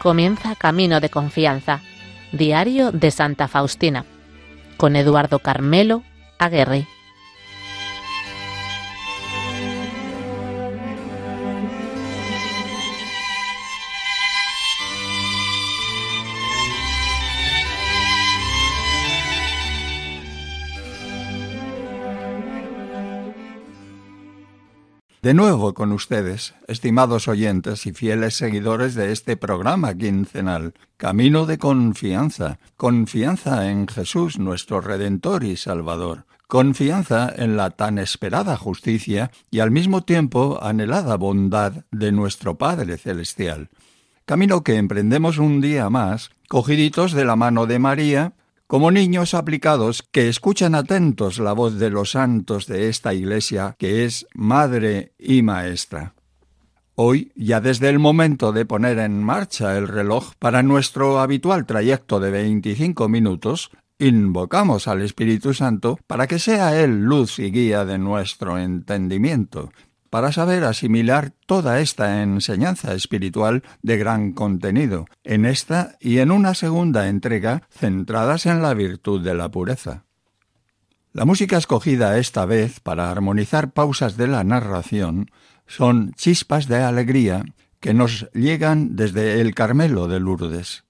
comienza Camino de Confianza, Diario de Santa Faustina, con Eduardo Carmelo Aguerri. De nuevo con ustedes, estimados oyentes y fieles seguidores de este programa quincenal, Camino de Confianza, confianza en Jesús nuestro Redentor y Salvador, confianza en la tan esperada justicia y al mismo tiempo anhelada bondad de nuestro Padre Celestial. Camino que emprendemos un día más, cogiditos de la mano de María, como niños aplicados que escuchan atentos la voz de los santos de esta Iglesia que es Madre y Maestra. Hoy, ya desde el momento de poner en marcha el reloj para nuestro habitual trayecto de 25 minutos, invocamos al Espíritu Santo para que sea Él luz y guía de nuestro entendimiento, para saber asimilar toda esta enseñanza espiritual de gran contenido, en esta y en una segunda entrega centradas en la virtud de la pureza. La música escogida esta vez para armonizar pausas de la narración son chispas de alegría que nos llegan desde el Carmelo de Lourdes.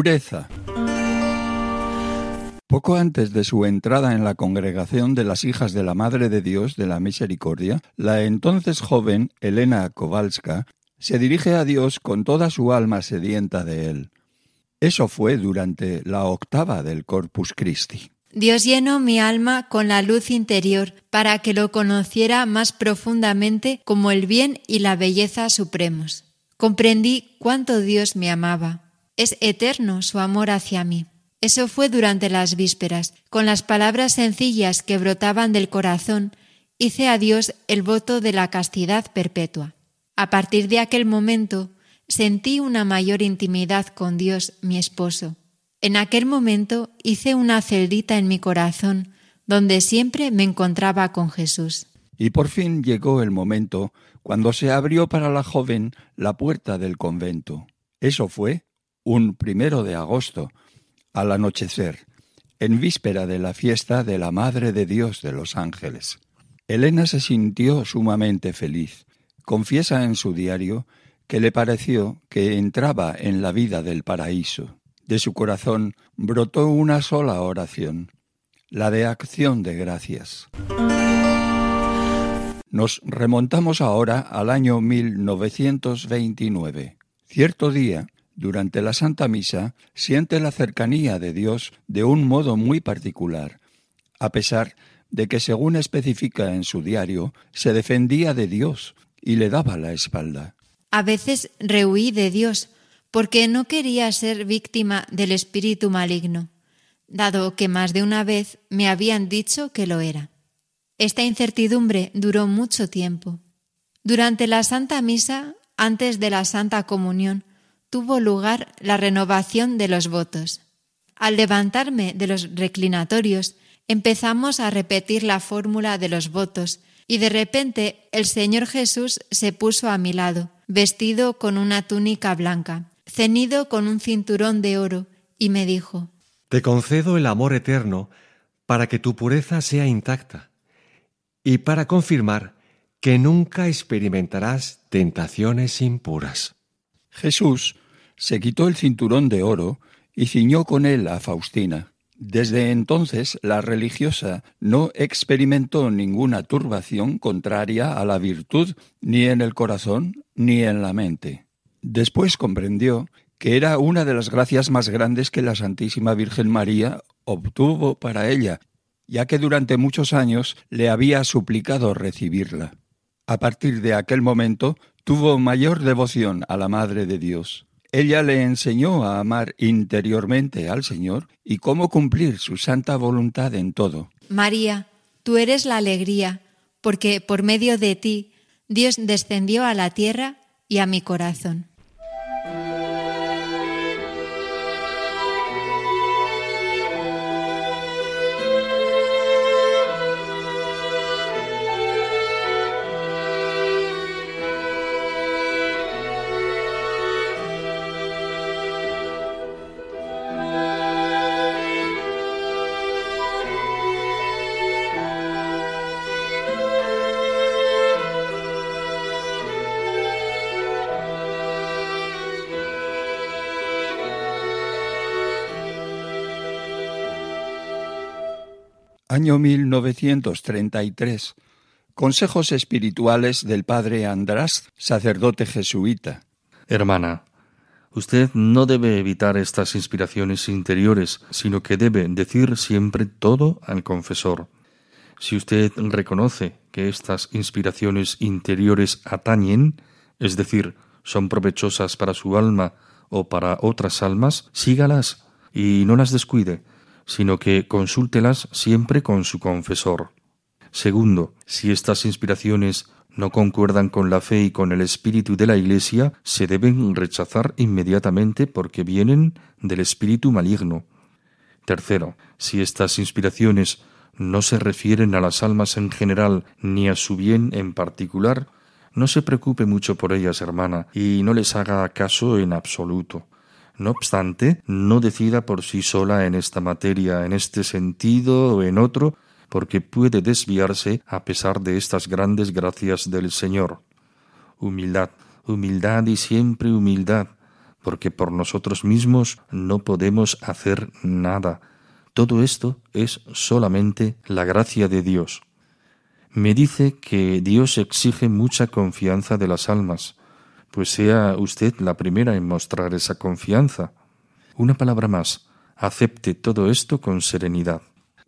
Pureza. Poco antes de su entrada en la congregación de las hijas de la Madre de Dios de la Misericordia, la entonces joven Elena Kowalska se dirige a Dios con toda su alma sedienta de él. Eso fue durante la octava del Corpus Christi. Dios llenó mi alma con la luz interior para que lo conociera más profundamente como el bien y la belleza supremos. Comprendí cuánto Dios me amaba es eterno su amor hacia mí. Eso fue durante las vísperas. Con las palabras sencillas que brotaban del corazón, hice a Dios el voto de la castidad perpetua. A partir de aquel momento, sentí una mayor intimidad con Dios, mi esposo. En aquel momento hice una celdita en mi corazón, donde siempre me encontraba con Jesús. Y por fin llegó el momento cuando se abrió para la joven la puerta del convento. Eso fue un primero de agosto, al anochecer, en víspera de la fiesta de la Madre de Dios de los Ángeles. Elena se sintió sumamente feliz. Confiesa en su diario que le pareció que entraba en la vida del paraíso. De su corazón brotó una sola oración, la de acción de gracias. Nos remontamos ahora al año 1929. Cierto día, durante la Santa Misa siente la cercanía de Dios de un modo muy particular, a pesar de que, según especifica en su diario, se defendía de Dios y le daba la espalda. A veces rehuí de Dios porque no quería ser víctima del espíritu maligno, dado que más de una vez me habían dicho que lo era. Esta incertidumbre duró mucho tiempo. Durante la Santa Misa, antes de la Santa Comunión, tuvo lugar la renovación de los votos. Al levantarme de los reclinatorios, empezamos a repetir la fórmula de los votos y de repente el Señor Jesús se puso a mi lado, vestido con una túnica blanca, ceñido con un cinturón de oro, y me dijo, Te concedo el amor eterno para que tu pureza sea intacta y para confirmar que nunca experimentarás tentaciones impuras. Jesús se quitó el cinturón de oro y ciñó con él a Faustina. Desde entonces la religiosa no experimentó ninguna turbación contraria a la virtud ni en el corazón ni en la mente. Después comprendió que era una de las gracias más grandes que la Santísima Virgen María obtuvo para ella, ya que durante muchos años le había suplicado recibirla. A partir de aquel momento tuvo mayor devoción a la Madre de Dios. Ella le enseñó a amar interiormente al Señor y cómo cumplir su santa voluntad en todo. María, tú eres la alegría, porque por medio de ti Dios descendió a la tierra y a mi corazón. Año 1933. Consejos espirituales del padre András, sacerdote jesuita. Hermana, usted no debe evitar estas inspiraciones interiores, sino que debe decir siempre todo al confesor. Si usted reconoce que estas inspiraciones interiores atañen, es decir, son provechosas para su alma o para otras almas, sígalas y no las descuide, sino que consúltelas siempre con su confesor. Segundo, si estas inspiraciones no concuerdan con la fe y con el espíritu de la Iglesia, se deben rechazar inmediatamente porque vienen del espíritu maligno. Tercero, si estas inspiraciones no se refieren a las almas en general ni a su bien en particular, no se preocupe mucho por ellas, hermana, y no les haga caso en absoluto. No obstante, no decida por sí sola en esta materia, en este sentido o en otro, porque puede desviarse a pesar de estas grandes gracias del Señor. Humildad, humildad y siempre humildad, porque por nosotros mismos no podemos hacer nada. Todo esto es solamente la gracia de Dios. Me dice que Dios exige mucha confianza de las almas, pues sea usted la primera en mostrar esa confianza. Una palabra más, acepte todo esto con serenidad.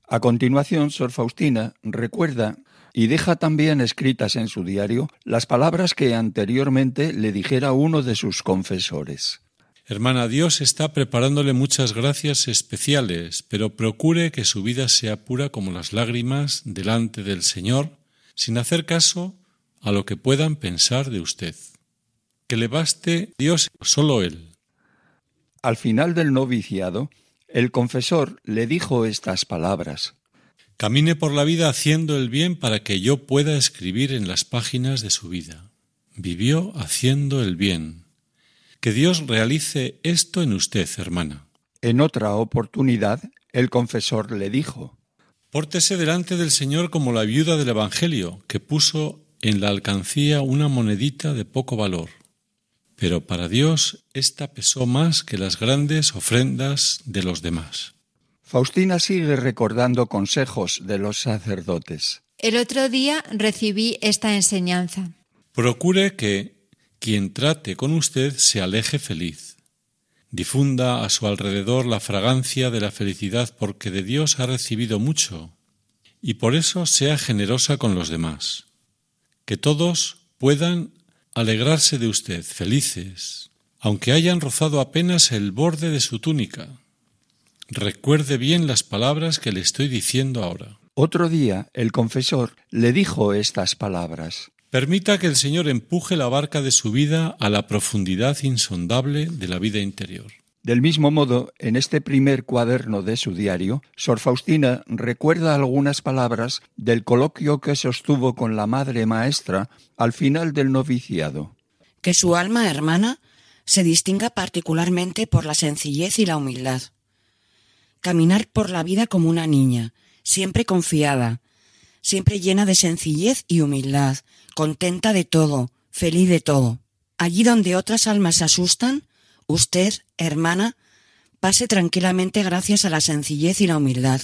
A continuación, Sor Faustina recuerda y deja también escritas en su diario las palabras que anteriormente le dijera uno de sus confesores. Hermana, Dios está preparándole muchas gracias especiales, pero procure que su vida sea pura como las lágrimas delante del Señor, sin hacer caso a lo que puedan pensar de usted que le baste Dios solo Él. Al final del noviciado, el confesor le dijo estas palabras. Camine por la vida haciendo el bien para que yo pueda escribir en las páginas de su vida. Vivió haciendo el bien. Que Dios realice esto en usted, hermana. En otra oportunidad, el confesor le dijo, Pórtese delante del Señor como la viuda del Evangelio, que puso en la alcancía una monedita de poco valor pero para Dios esta pesó más que las grandes ofrendas de los demás. Faustina sigue recordando consejos de los sacerdotes. El otro día recibí esta enseñanza. Procure que quien trate con usted se aleje feliz. Difunda a su alrededor la fragancia de la felicidad porque de Dios ha recibido mucho y por eso sea generosa con los demás. Que todos puedan alegrarse de usted, felices, aunque hayan rozado apenas el borde de su túnica. Recuerde bien las palabras que le estoy diciendo ahora. Otro día el confesor le dijo estas palabras. Permita que el Señor empuje la barca de su vida a la profundidad insondable de la vida interior. Del mismo modo, en este primer cuaderno de su diario, Sor Faustina recuerda algunas palabras del coloquio que sostuvo con la Madre Maestra al final del noviciado. Que su alma hermana se distinga particularmente por la sencillez y la humildad. Caminar por la vida como una niña, siempre confiada, siempre llena de sencillez y humildad, contenta de todo, feliz de todo. Allí donde otras almas se asustan, Usted, hermana, pase tranquilamente gracias a la sencillez y la humildad.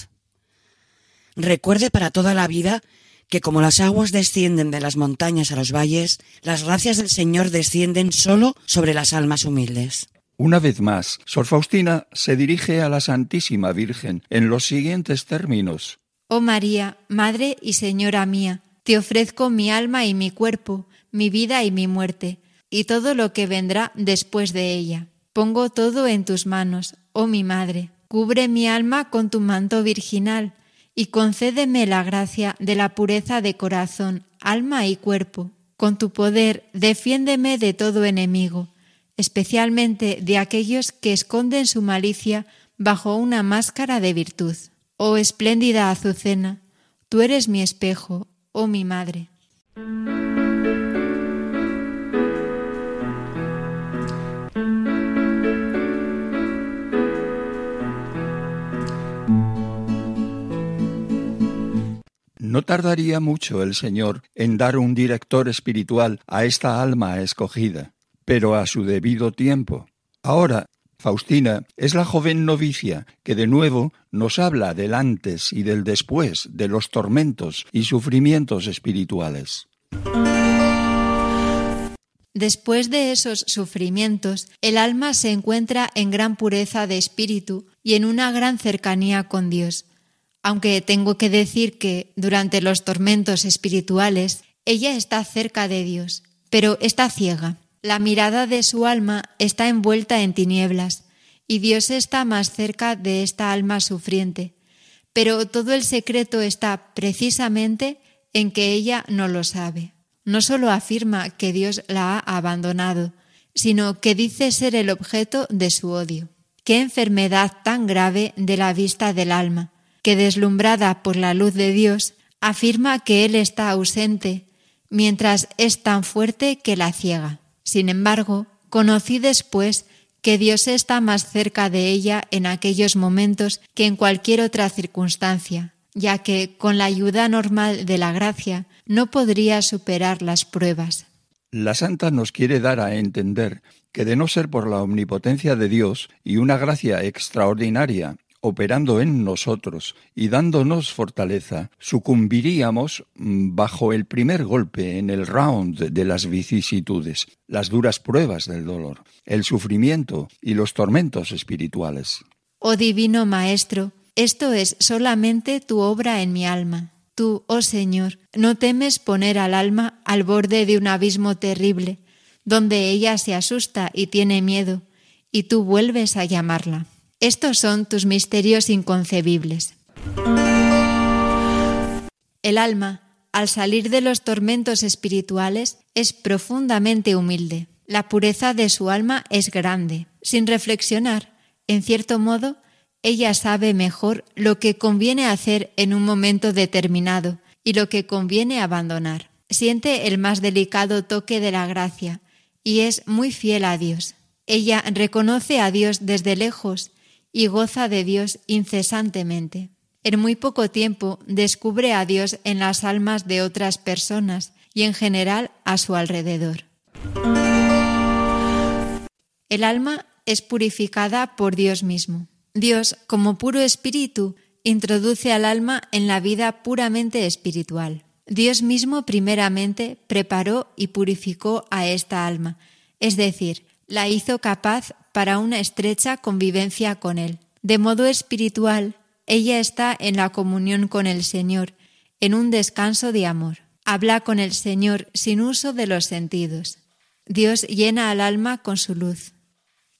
Recuerde para toda la vida que como las aguas descienden de las montañas a los valles, las gracias del Señor descienden solo sobre las almas humildes. Una vez más, Sor Faustina se dirige a la Santísima Virgen en los siguientes términos. Oh María, Madre y Señora mía, te ofrezco mi alma y mi cuerpo, mi vida y mi muerte, y todo lo que vendrá después de ella pongo todo en tus manos, oh mi madre. Cubre mi alma con tu manto virginal y concédeme la gracia de la pureza de corazón, alma y cuerpo. Con tu poder defiéndeme de todo enemigo, especialmente de aquellos que esconden su malicia bajo una máscara de virtud. Oh espléndida Azucena, tú eres mi espejo, oh mi madre. No tardaría mucho el Señor en dar un director espiritual a esta alma escogida, pero a su debido tiempo. Ahora, Faustina es la joven novicia que de nuevo nos habla del antes y del después de los tormentos y sufrimientos espirituales. Después de esos sufrimientos, el alma se encuentra en gran pureza de espíritu y en una gran cercanía con Dios aunque tengo que decir que durante los tormentos espirituales ella está cerca de Dios, pero está ciega. La mirada de su alma está envuelta en tinieblas y Dios está más cerca de esta alma sufriente. Pero todo el secreto está precisamente en que ella no lo sabe. No solo afirma que Dios la ha abandonado, sino que dice ser el objeto de su odio. Qué enfermedad tan grave de la vista del alma que deslumbrada por la luz de Dios, afirma que Él está ausente, mientras es tan fuerte que la ciega. Sin embargo, conocí después que Dios está más cerca de ella en aquellos momentos que en cualquier otra circunstancia, ya que con la ayuda normal de la gracia no podría superar las pruebas. La santa nos quiere dar a entender que de no ser por la omnipotencia de Dios y una gracia extraordinaria operando en nosotros y dándonos fortaleza, sucumbiríamos mm, bajo el primer golpe en el round de las vicisitudes, las duras pruebas del dolor, el sufrimiento y los tormentos espirituales. Oh Divino Maestro, esto es solamente tu obra en mi alma. Tú, oh Señor, no temes poner al alma al borde de un abismo terrible, donde ella se asusta y tiene miedo, y tú vuelves a llamarla. Estos son tus misterios inconcebibles. El alma, al salir de los tormentos espirituales, es profundamente humilde. La pureza de su alma es grande. Sin reflexionar, en cierto modo, ella sabe mejor lo que conviene hacer en un momento determinado y lo que conviene abandonar. Siente el más delicado toque de la gracia y es muy fiel a Dios. Ella reconoce a Dios desde lejos y goza de Dios incesantemente. En muy poco tiempo descubre a Dios en las almas de otras personas y en general a su alrededor. El alma es purificada por Dios mismo. Dios, como puro espíritu, introduce al alma en la vida puramente espiritual. Dios mismo primeramente preparó y purificó a esta alma, es decir, la hizo capaz para una estrecha convivencia con Él. De modo espiritual, ella está en la comunión con el Señor, en un descanso de amor. Habla con el Señor sin uso de los sentidos. Dios llena al alma con su luz.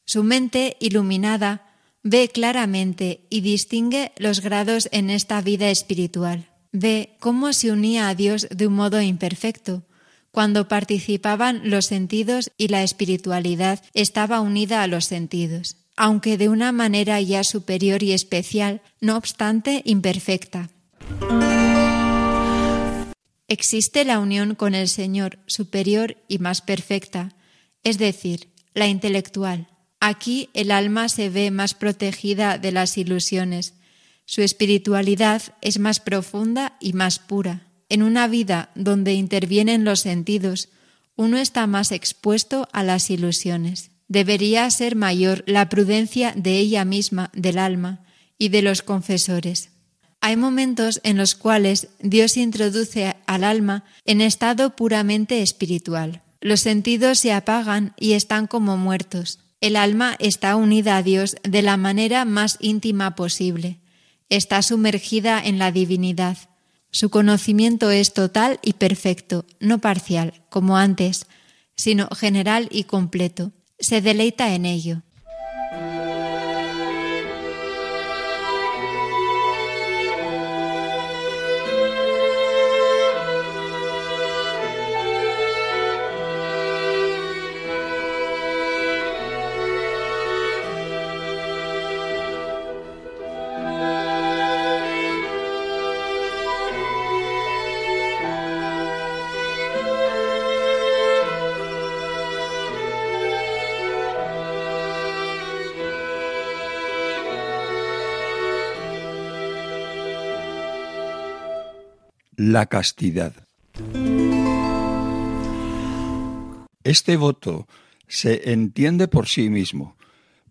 Su mente iluminada ve claramente y distingue los grados en esta vida espiritual. Ve cómo se unía a Dios de un modo imperfecto, cuando participaban los sentidos y la espiritualidad estaba unida a los sentidos, aunque de una manera ya superior y especial, no obstante imperfecta. Existe la unión con el Señor superior y más perfecta, es decir, la intelectual. Aquí el alma se ve más protegida de las ilusiones. Su espiritualidad es más profunda y más pura. En una vida donde intervienen los sentidos, uno está más expuesto a las ilusiones. Debería ser mayor la prudencia de ella misma, del alma, y de los confesores. Hay momentos en los cuales Dios introduce al alma en estado puramente espiritual. Los sentidos se apagan y están como muertos. El alma está unida a Dios de la manera más íntima posible. Está sumergida en la divinidad. Su conocimiento es total y perfecto, no parcial, como antes, sino general y completo. Se deleita en ello. La castidad. Este voto se entiende por sí mismo.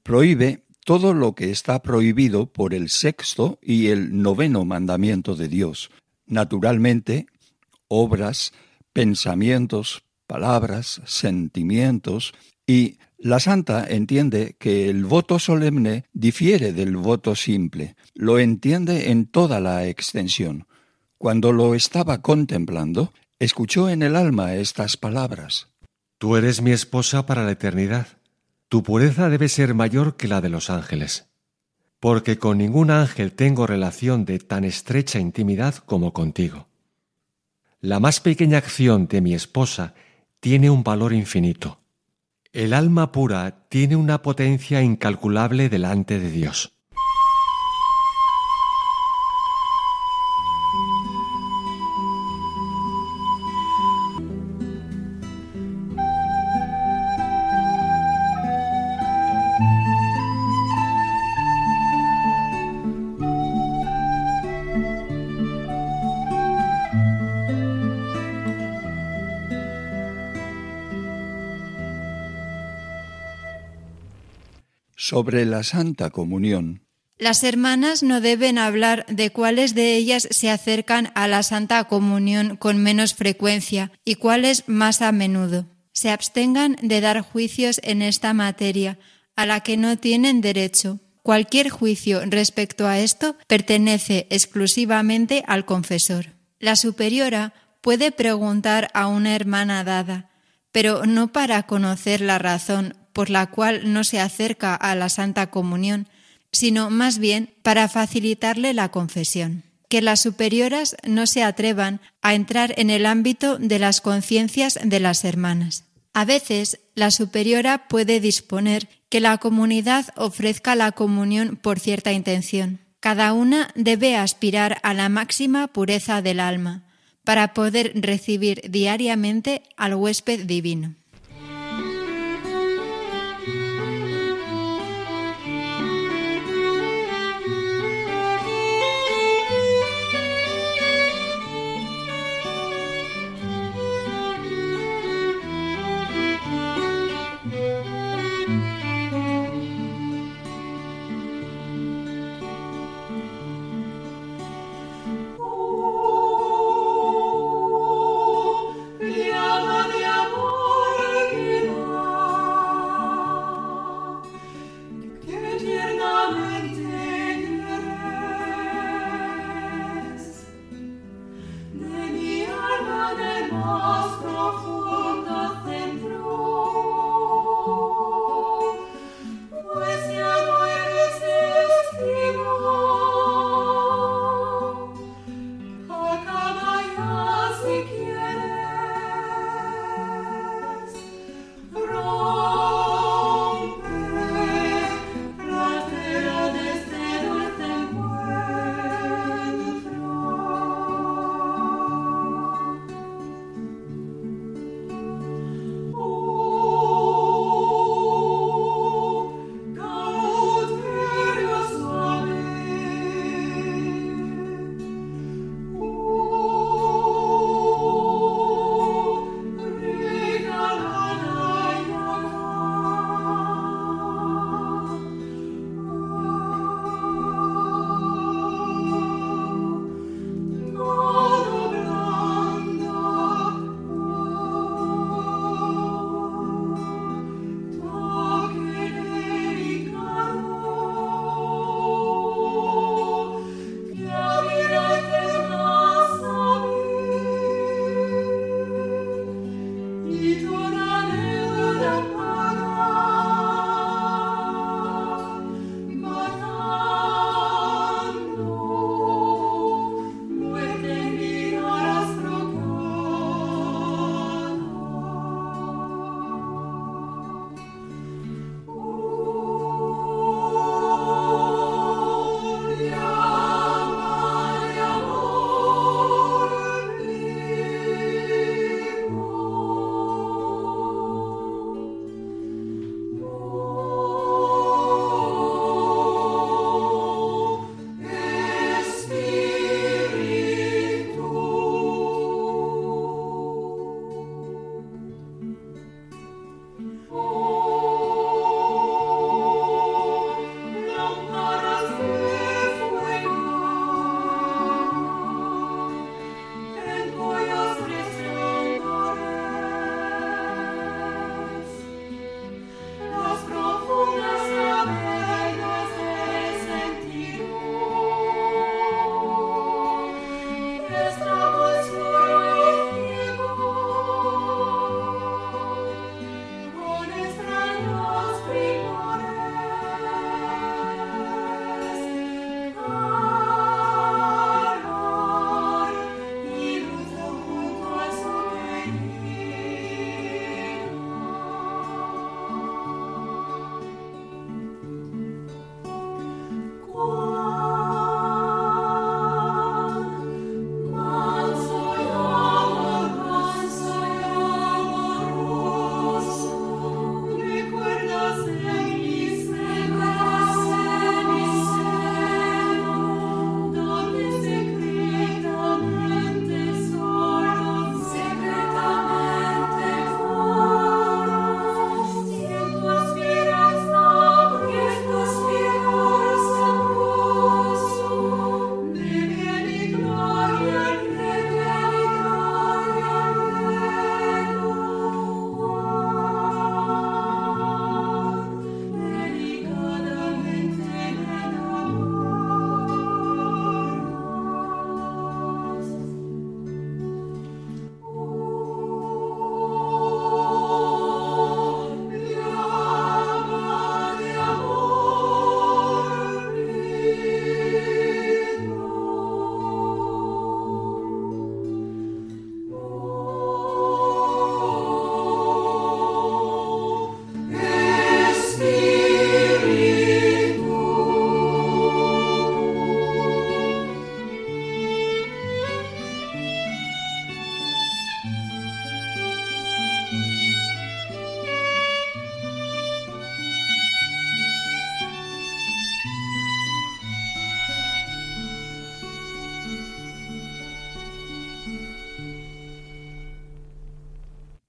Prohíbe todo lo que está prohibido por el sexto y el noveno mandamiento de Dios. Naturalmente, obras, pensamientos, palabras, sentimientos, y la santa entiende que el voto solemne difiere del voto simple, lo entiende en toda la extensión. Cuando lo estaba contemplando, escuchó en el alma estas palabras. Tú eres mi esposa para la eternidad. Tu pureza debe ser mayor que la de los ángeles, porque con ningún ángel tengo relación de tan estrecha intimidad como contigo. La más pequeña acción de mi esposa tiene un valor infinito. El alma pura tiene una potencia incalculable delante de Dios. Sobre la Santa Comunión. Las hermanas no deben hablar de cuáles de ellas se acercan a la Santa Comunión con menos frecuencia y cuáles más a menudo. Se abstengan de dar juicios en esta materia, a la que no tienen derecho. Cualquier juicio respecto a esto pertenece exclusivamente al confesor. La superiora puede preguntar a una hermana dada, pero no para conocer la razón por la cual no se acerca a la Santa Comunión, sino más bien para facilitarle la confesión. Que las superioras no se atrevan a entrar en el ámbito de las conciencias de las hermanas. A veces, la superiora puede disponer que la comunidad ofrezca la comunión por cierta intención. Cada una debe aspirar a la máxima pureza del alma para poder recibir diariamente al huésped divino.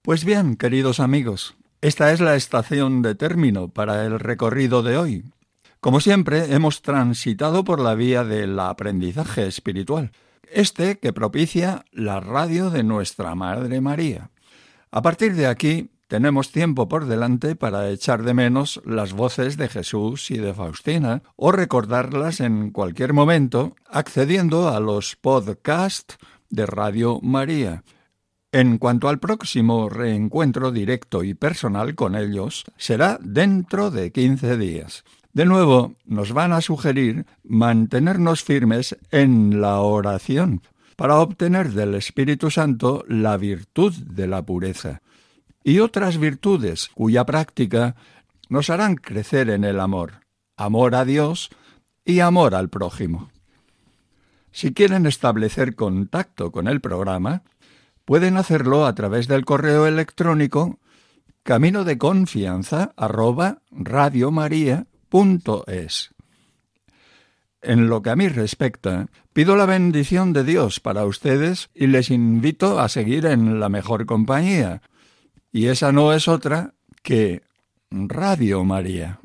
Pues bien, queridos amigos, esta es la estación de término para el recorrido de hoy. Como siempre, hemos transitado por la vía del aprendizaje espiritual, este que propicia la radio de nuestra Madre María. A partir de aquí, tenemos tiempo por delante para echar de menos las voces de Jesús y de Faustina o recordarlas en cualquier momento accediendo a los podcasts de Radio María. En cuanto al próximo reencuentro directo y personal con ellos, será dentro de 15 días. De nuevo, nos van a sugerir mantenernos firmes en la oración para obtener del Espíritu Santo la virtud de la pureza y otras virtudes cuya práctica nos harán crecer en el amor, amor a Dios y amor al prójimo. Si quieren establecer contacto con el programa, pueden hacerlo a través del correo electrónico camino de confianza En lo que a mí respecta, pido la bendición de Dios para ustedes y les invito a seguir en la mejor compañía, y esa no es otra que Radio María.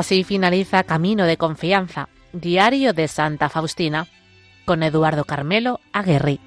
Así finaliza Camino de Confianza, Diario de Santa Faustina con Eduardo Carmelo Aguerri.